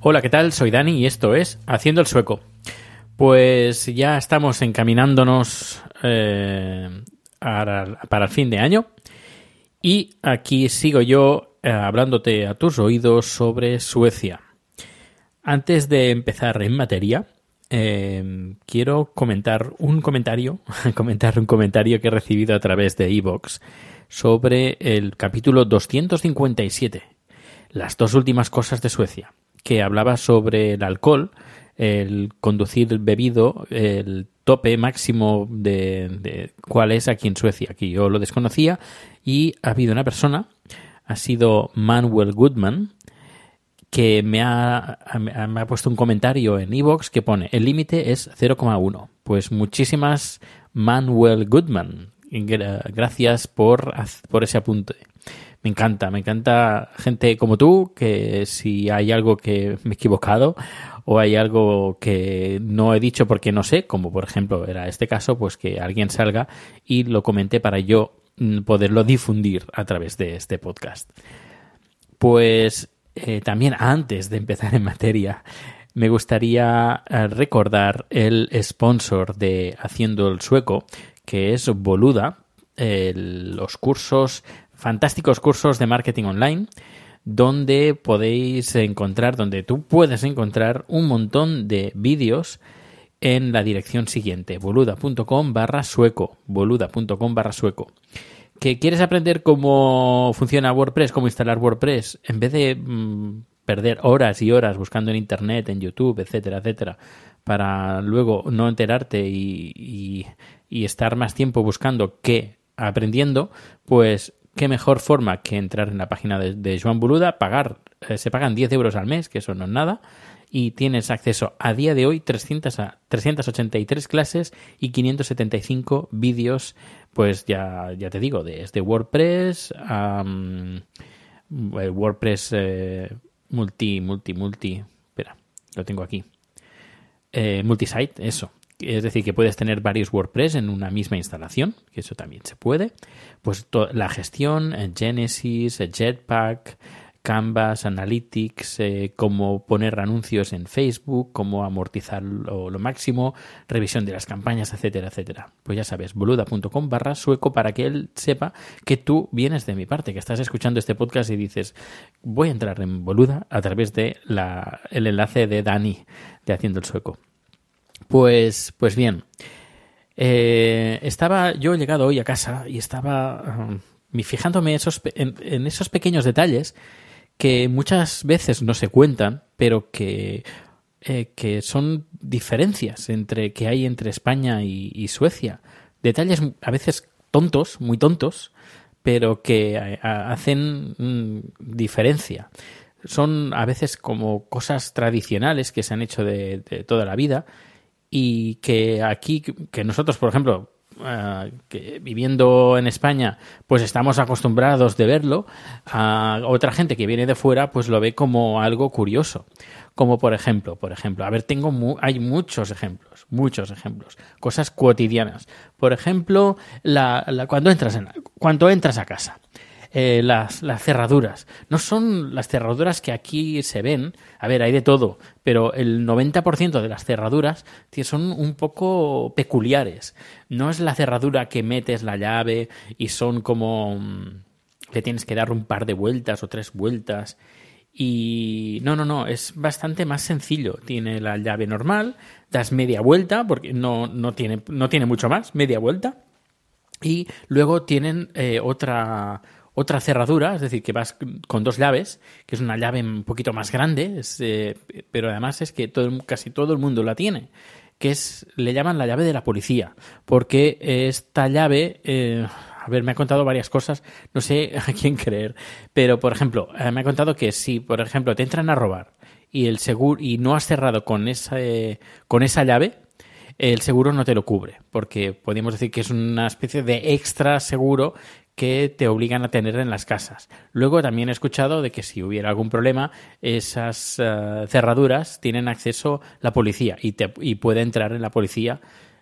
Hola, ¿qué tal? Soy Dani y esto es Haciendo el Sueco. Pues ya estamos encaminándonos eh, para, para el fin de año y aquí sigo yo eh, hablándote a tus oídos sobre Suecia. Antes de empezar en materia, eh, quiero comentar un comentario, comentar un comentario que he recibido a través de Evox sobre el capítulo 257, las dos últimas cosas de Suecia, que hablaba sobre el alcohol, el conducir bebido, el tope máximo de, de cuál es aquí en Suecia. Aquí yo lo desconocía y ha habido una persona, ha sido Manuel Goodman, que me ha, me ha puesto un comentario en Evox que pone el límite es 0,1. Pues muchísimas Manuel Goodman. Gra- Gracias por, por ese apunte. Me encanta, me encanta gente como tú, que si hay algo que me he equivocado o hay algo que no he dicho porque no sé, como por ejemplo era este caso, pues que alguien salga y lo comente para yo mm, poderlo difundir a través de este podcast. Pues eh, también antes de empezar en materia, me gustaría eh, recordar el sponsor de Haciendo el Sueco, que es Boluda, los cursos, fantásticos cursos de marketing online, donde podéis encontrar, donde tú puedes encontrar un montón de vídeos en la dirección siguiente, boluda.com barra sueco, boluda.com barra sueco. ¿Que quieres aprender cómo funciona WordPress, cómo instalar WordPress? En vez de mm, perder horas y horas buscando en Internet, en YouTube, etcétera, etcétera, para luego no enterarte y, y- y estar más tiempo buscando que aprendiendo, pues qué mejor forma que entrar en la página de, de Joan Boluda, pagar, eh, se pagan 10 euros al mes, que eso no es nada, y tienes acceso a día de hoy 300 a 383 clases y 575 vídeos, pues ya, ya te digo, desde WordPress a el WordPress eh, multi, multi, multi, espera, lo tengo aquí, eh, multisite, eso. Es decir, que puedes tener varios WordPress en una misma instalación, que eso también se puede. Pues la gestión, eh, Genesis, eh, Jetpack, Canvas, Analytics, eh, cómo poner anuncios en Facebook, cómo amortizar lo, máximo, revisión de las campañas, etcétera, etcétera. Pues ya sabes, boluda.com barra sueco para que él sepa que tú vienes de mi parte, que estás escuchando este podcast y dices, voy a entrar en boluda a través de la, el enlace de Dani de Haciendo el Sueco. Pues, pues bien, eh, estaba yo he llegado hoy a casa y estaba um, fijándome esos, en, en esos pequeños detalles que muchas veces no se cuentan, pero que, eh, que son diferencias entre que hay entre España y, Suecia. Detalles a veces tontos, muy tontos, pero que eh, hacen mm, diferencia. Son a veces como cosas tradicionales que se han hecho de toda la vida y que aquí, que nosotros, por ejemplo, eh, que viviendo en España, pues estamos acostumbrados de verlo, a otra gente que viene de fuera, pues lo ve como algo curioso. Como por ejemplo, por ejemplo, a ver, tengo mu- hay muchos ejemplos, muchos ejemplos, cosas cotidianas. Por ejemplo, la, la- cuando entras en, cuando entras a casa eh, las, las cerraduras. No son las cerraduras que aquí se ven. A ver, hay de todo, pero el 90% de las cerraduras son un poco peculiares. No es la cerradura que metes la llave y son como... mm, Le tienes que dar un par de vueltas o tres vueltas Y no, no, no, es bastante más sencillo. Tiene la llave normal, das media vuelta, porque no, no, tiene, no tiene mucho más, media vuelta. Y luego tienen eh, otra, otra cerradura, es decir, que vas con dos llaves, que es una llave un poquito más grande, es, eh, pero además es que todo, casi todo el mundo la tiene, que es, le llaman la llave de la policía, porque esta llave, eh, a ver, me ha contado varias cosas, no sé a quién creer, pero por ejemplo, eh, me ha contado que si, por ejemplo, te entran a robar y el seguro y no has cerrado con esa, eh, con esa llave, el seguro no te lo cubre, porque podríamos decir que es una especie de extra seguro que te obligan a tener en las casas. Luego también he escuchado de que si hubiera algún problema, esas uh, cerraduras tienen acceso la policía y, te, y puede entrar en la policía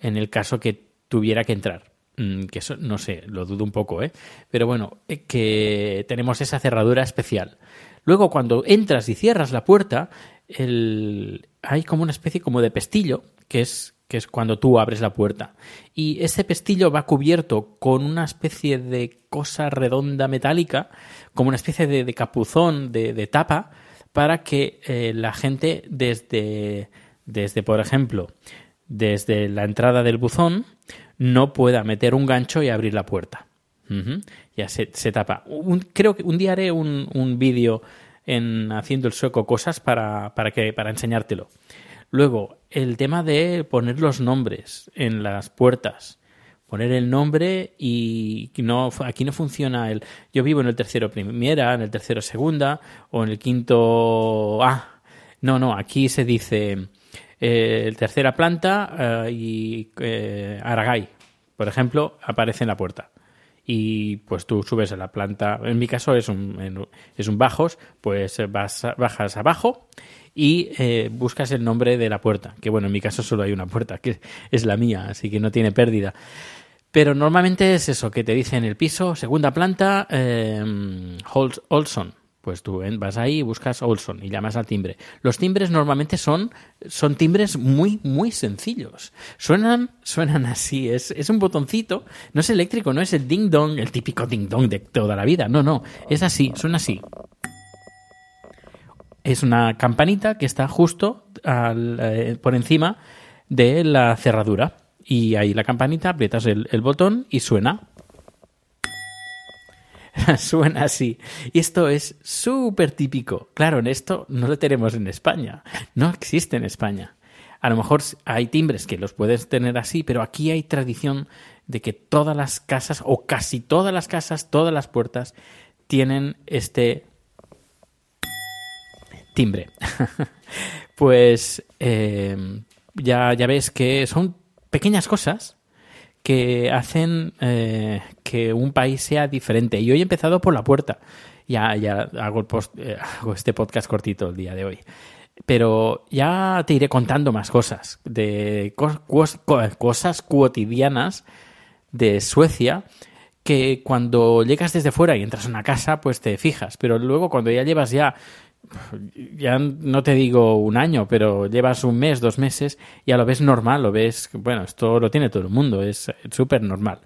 en el caso que tuviera que entrar. Mm, que eso no sé, lo dudo un poco, ¿eh? Pero bueno, eh, que tenemos esa cerradura especial. Luego, cuando entras y cierras la puerta, el... hay como una especie como de pestillo, que es, que es cuando tú abres la puerta. Y ese pestillo va cubierto con una especie de cosa redonda metálica, como una especie de, de capuzón, de, tapa, para que eh, la gente desde, desde, por ejemplo, desde la entrada del buzón, no pueda meter un gancho y abrir la puerta. Ya se, se tapa. Creo que un día haré un, un vídeo en haciendo el sueco cosas para, para, que, para enseñártelo. Luego, el tema de poner los nombres en las puertas. Poner el nombre y no, aquí no funciona el. Yo vivo en el tercero primera, en el tercero segunda o en el quinto A. No, no, aquí se dice eh, tercera planta eh, y eh, Aragay, por ejemplo, aparece en la puerta. Y pues tú subes a la planta, en mi caso es un, es un bajos, pues vas, bajas abajo y eh, buscas el nombre de la puerta, que bueno, en mi caso solo hay una puerta, que es la mía, así que no tiene pérdida. Pero normalmente es eso, que te dice en el piso, segunda planta, eh, Olson. Pues tú vas ahí y buscas Olson y llamas al timbre. Los timbres normalmente son, son timbres muy, muy sencillos. Suenan, suenan así. Es, es un botoncito. No es eléctrico, no es el ding dong, el típico ding dong de toda la vida. No, no. Es así, suena así. Es una campanita que está justo eh, por encima de la cerradura. Y ahí la campanita, aprietas el, el botón y suena. Suena así. Y esto es súper típico. Claro, en esto no lo tenemos en España. No existe en España. A lo mejor hay timbres que los puedes tener así, pero aquí hay tradición de que todas las casas, o casi todas las casas, todas las puertas, tienen este timbre. pues eh, ya, ya ves que son pequeñas cosas que hacen eh, que un país sea diferente. Y hoy he empezado por la puerta. Ya, ya hago, el post, eh, hago este podcast cortito el día de hoy. Pero ya te iré contando más cosas, de cos, cos, cosas cotidianas de Suecia que cuando llegas desde fuera y entras a una casa, pues te fijas. Pero luego cuando ya llevas ya ya no te digo un año, pero llevas un mes, dos meses, ya lo ves normal, lo ves, bueno, esto lo tiene todo el mundo, es súper normal.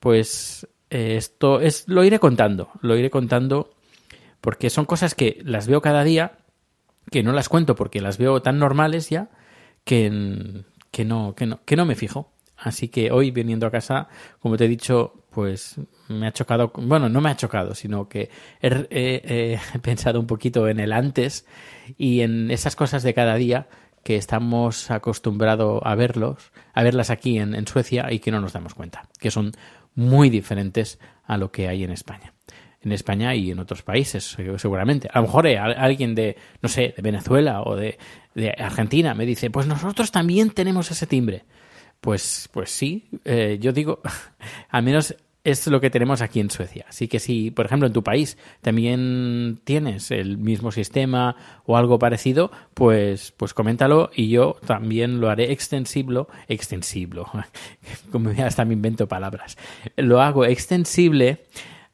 Pues eh, esto es, lo iré contando, lo iré contando porque son cosas que las veo cada día, que no las cuento porque las veo tan normales ya, que, que, no, que, no, que no me fijo. Así que hoy viniendo a casa, como te he dicho, pues me ha chocado, bueno, no me ha chocado, sino que he, pensado un poquito en el antes y en esas cosas de cada día que estamos acostumbrados a verlos, a verlas aquí en, en Suecia y que no nos damos cuenta, que son muy diferentes a lo que hay en España. En España y en otros países, seguramente. A lo mejor eh, alguien de, no sé, de Venezuela o de Argentina me dice, pues nosotros también tenemos ese timbre. Pues, pues sí, eh, yo digo, al menos es lo que tenemos aquí en Suecia. Así que si, por ejemplo, en tu país también tienes el mismo sistema o algo parecido, pues, pues coméntalo y yo también lo haré extensible, extensible, como hasta me invento palabras, lo hago extensible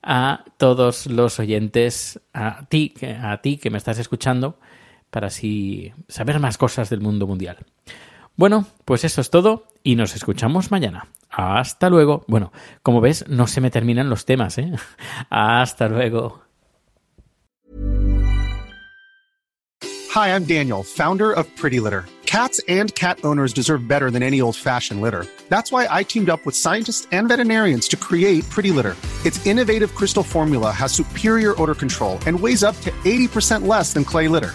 a todos los oyentes, a ti, a ti que me estás escuchando, para así saber más cosas del mundo mundial. Bueno, pues eso es todo y nos escuchamos mañana. Hasta luego. Bueno, como ves, no se me terminan los temas, ¿eh? Hasta luego. Hi, I'm Daniel, founder of Pretty Litter. Cats and cat owners deserve better than any old fashioned litter. That's why I teamed up with scientists and veterinarians to create Pretty Litter. Its innovative crystal formula has superior odor control and weighs up to 80% less than clay litter.